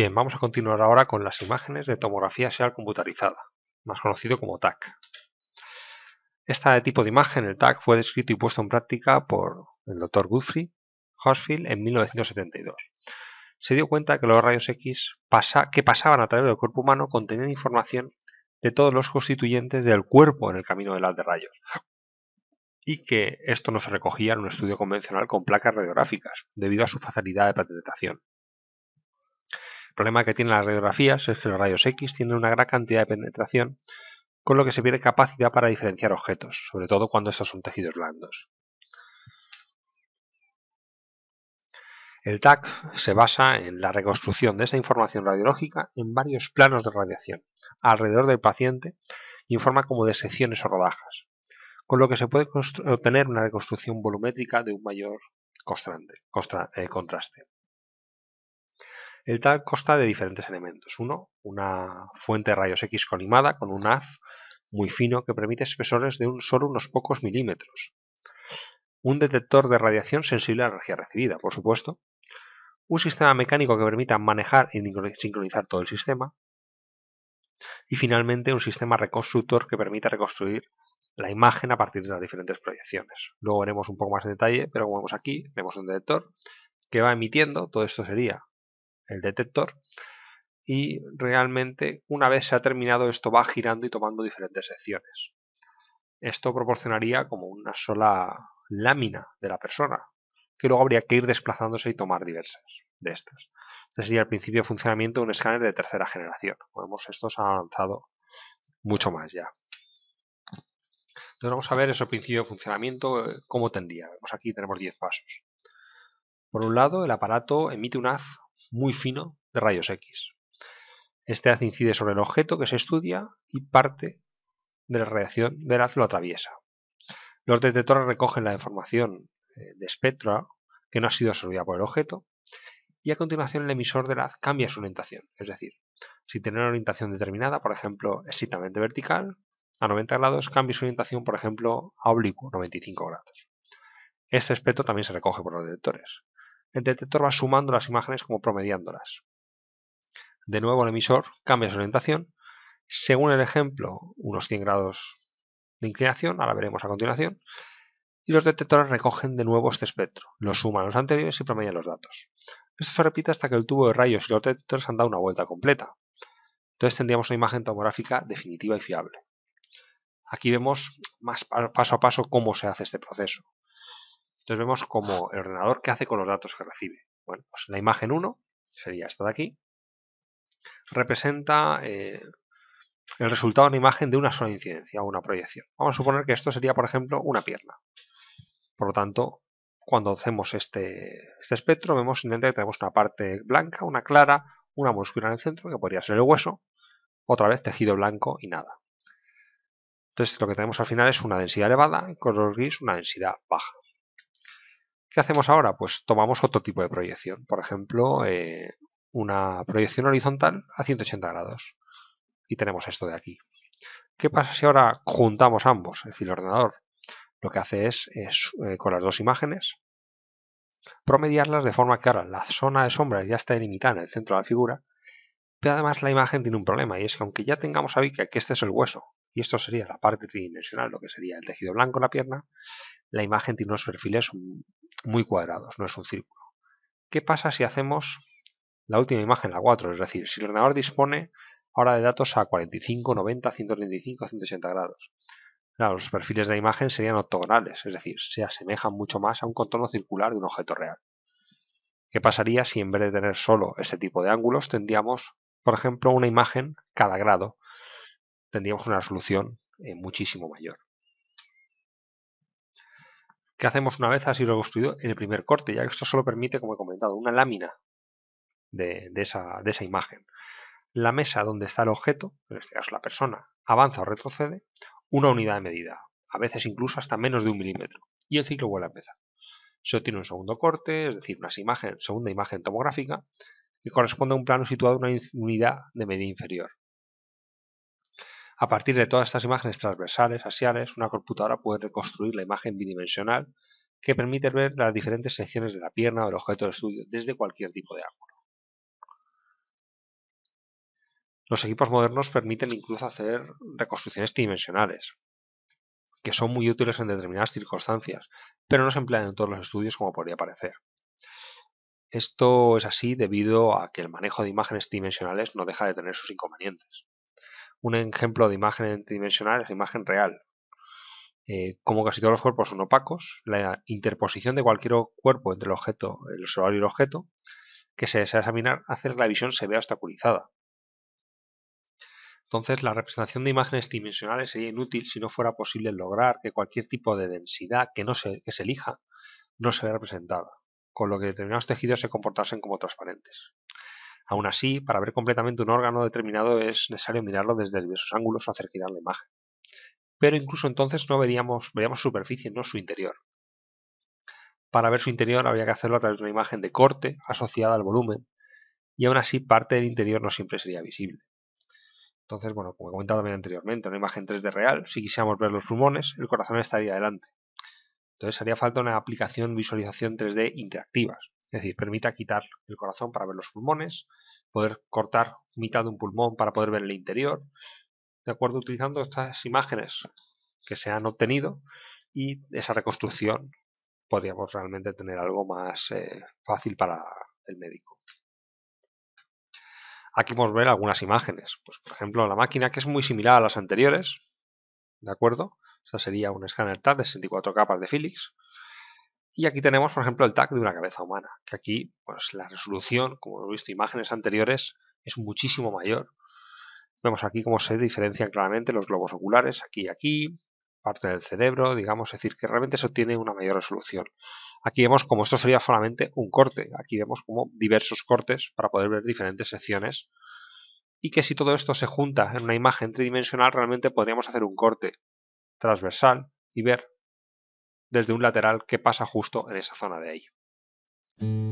Bien, vamos a continuar ahora con las imágenes de tomografía axial computarizada, más conocido como TAC. Este tipo de imagen, el TAC, fue descrito y puesto en práctica por el Dr. Guthrie Horsfield en 1972. Se dio cuenta que los rayos X que pasaban a través del cuerpo humano contenían información de todos los constituyentes del cuerpo en el camino del haz de rayos, y que esto no se recogía en un estudio convencional con placas radiográficas, debido a su facilidad de penetración. El problema que tienen las radiografías es que los rayos X tienen una gran cantidad de penetración, con lo que se pierde capacidad para diferenciar objetos, sobre todo cuando estos son tejidos blandos. El TAC se basa en la reconstrucción de esta información radiológica en varios planos de radiación alrededor del paciente y en forma como de secciones o rodajas, con lo que se puede obtener una reconstrucción volumétrica de un mayor eh, contraste. El TAC consta de diferentes elementos. Uno, una fuente de rayos X colimada con un haz muy fino que permite espesores de un, solo unos pocos milímetros. Un detector de radiación sensible a la energía recibida, por supuesto. Un sistema mecánico que permita manejar y sincronizar todo el sistema. Y finalmente un sistema reconstructor que permita reconstruir la imagen a partir de las diferentes proyecciones. Luego veremos un poco más en detalle, pero como vemos aquí, tenemos un detector que va emitiendo, todo esto sería el detector y realmente una vez se ha terminado esto va girando y tomando diferentes secciones. Esto proporcionaría como una sola lámina de la persona que luego habría que ir desplazándose y tomar diversas de estas. Este sería el principio de funcionamiento de un escáner de tercera generación. Como vemos, estos han avanzado mucho más ya. Entonces vamos a ver ese principio de funcionamiento, eh, cómo tendría. Vemos aquí tenemos 10 pasos. Por un lado, el aparato emite un haz muy fino de rayos X. Este haz incide sobre el objeto que se estudia y parte de la radiación del haz lo atraviesa. Los detectores recogen la información eh, de espectro que no ha sido absorbida por el objeto y a continuación el emisor del haz cambia su orientación, es decir, si tiene una orientación determinada, por ejemplo, estrictamente vertical, a 90 grados, cambia su orientación, por ejemplo, a oblicuo, 95 grados. Este espectro también se recoge por los detectores el detector va sumando las imágenes como promediándolas. De nuevo el emisor cambia su orientación, según el ejemplo, unos 100 grados de inclinación, ahora veremos a continuación, y los detectores recogen de nuevo este espectro, lo suman a los anteriores y promedian los datos. Esto se repite hasta que el tubo de rayos y los detectores han dado una vuelta completa. Entonces tendríamos una imagen tomográfica definitiva y fiable. Aquí vemos más paso a paso cómo se hace este proceso. Entonces vemos como el ordenador qué hace con los datos que recibe. Bueno, pues la imagen 1 sería esta de aquí. Representa eh, el resultado de una imagen de una sola incidencia o una proyección. Vamos a suponer que esto sería, por ejemplo, una pierna. Por lo tanto, cuando hacemos este, este espectro, vemos que tenemos una parte blanca, una clara, una muscula en el centro, que podría ser el hueso, otra vez tejido blanco y nada. Entonces lo que tenemos al final es una densidad elevada y color gris una densidad baja. ¿Qué hacemos ahora? Pues tomamos otro tipo de proyección. Por ejemplo, eh, una proyección horizontal a 180 grados. Y tenemos esto de aquí. ¿Qué pasa si ahora juntamos ambos? Es decir, el ordenador lo que hace es, eh, con las dos imágenes, promediarlas de forma que ahora la zona de sombra ya está delimitada en el centro de la figura, pero además la imagen tiene un problema y es que aunque ya tengamos a que este es el hueso y esto sería la parte tridimensional, lo que sería el tejido blanco en la pierna, la imagen tiene unos perfiles muy cuadrados, no es un círculo. ¿Qué pasa si hacemos la última imagen, la 4? Es decir, si el ordenador dispone ahora de datos a 45, 90, 135, 180 grados. los perfiles de la imagen serían ortogonales, es decir, se asemejan mucho más a un contorno circular de un objeto real. ¿Qué pasaría si en vez de tener solo ese tipo de ángulos tendríamos, por ejemplo, una imagen cada grado? Tendríamos una resolución eh, muchísimo mayor. ¿Qué hacemos una vez ha sido reconstruido en el primer corte? Ya que esto solo permite, como he comentado, una lámina de, esa, de esa imagen. La mesa donde está el objeto, en este caso la persona, avanza o retrocede una unidad de medida, a veces incluso hasta menos de un milímetro, y el ciclo vuelve a empezar. Se obtiene un segundo corte, es decir, una segunda imagen tomográfica, que corresponde a un plano situado en una unidad de medida inferior. A partir de todas estas imágenes transversales, axiales, una computadora puede reconstruir la imagen bidimensional que permite ver las diferentes secciones de la pierna o el objeto de estudio desde cualquier tipo de ángulo. Los equipos modernos permiten incluso hacer reconstrucciones tridimensionales, que son muy útiles en determinadas circunstancias, pero no se emplean en todos los estudios como podría parecer. Esto es así debido a que el manejo de imágenes tridimensionales no deja de tener sus inconvenientes. Un ejemplo de imagen tridimensional es la imagen real. Eh, como casi todos los cuerpos son opacos, la interposición de cualquier cuerpo entre el objeto, el observador y el objeto, que se desea examinar, hace que la visión se vea obstaculizada. Entonces, la representación de imágenes tridimensionales sería inútil si no fuera posible lograr que cualquier tipo de densidad que, no se, que se elija no se vea representada, con lo que determinados tejidos se comportasen como transparentes. Aún así, para ver completamente un órgano determinado es necesario mirarlo desde diversos ángulos o hacer girar la imagen. Pero incluso entonces no veríamos, veríamos superficie, no su interior. Para ver su interior habría que hacerlo a través de una imagen de corte asociada al volumen, y aún así parte del interior no siempre sería visible. Entonces, bueno, como he comentado también anteriormente, una imagen 3D real, si quisiéramos ver los pulmones, el corazón estaría delante. Entonces haría falta una aplicación visualización 3D interactivas, es decir, permita quitar el corazón para ver los pulmones, poder cortar mitad de un pulmón para poder ver el interior, de acuerdo, utilizando estas imágenes que se han obtenido y esa reconstrucción podríamos realmente tener algo más eh, fácil para el médico. Aquí podemos ver algunas imágenes. Pues, por ejemplo, la máquina que es muy similar a las anteriores. ¿De acuerdo? Esta sería un escáner TAC de 64 capas de Philips. Y aquí tenemos, por ejemplo, el TAC de una cabeza humana, que aquí pues, la resolución, como hemos visto imágenes anteriores, es muchísimo mayor. Vemos aquí cómo se diferencian claramente los globos oculares, aquí y aquí, parte del cerebro, digamos, es decir, que realmente eso tiene una mayor resolución. Aquí vemos como esto sería solamente un corte, aquí vemos como diversos cortes para poder ver diferentes secciones y que si todo esto se junta en una imagen tridimensional realmente podríamos hacer un corte transversal y ver desde un lateral qué pasa justo en esa zona de ahí.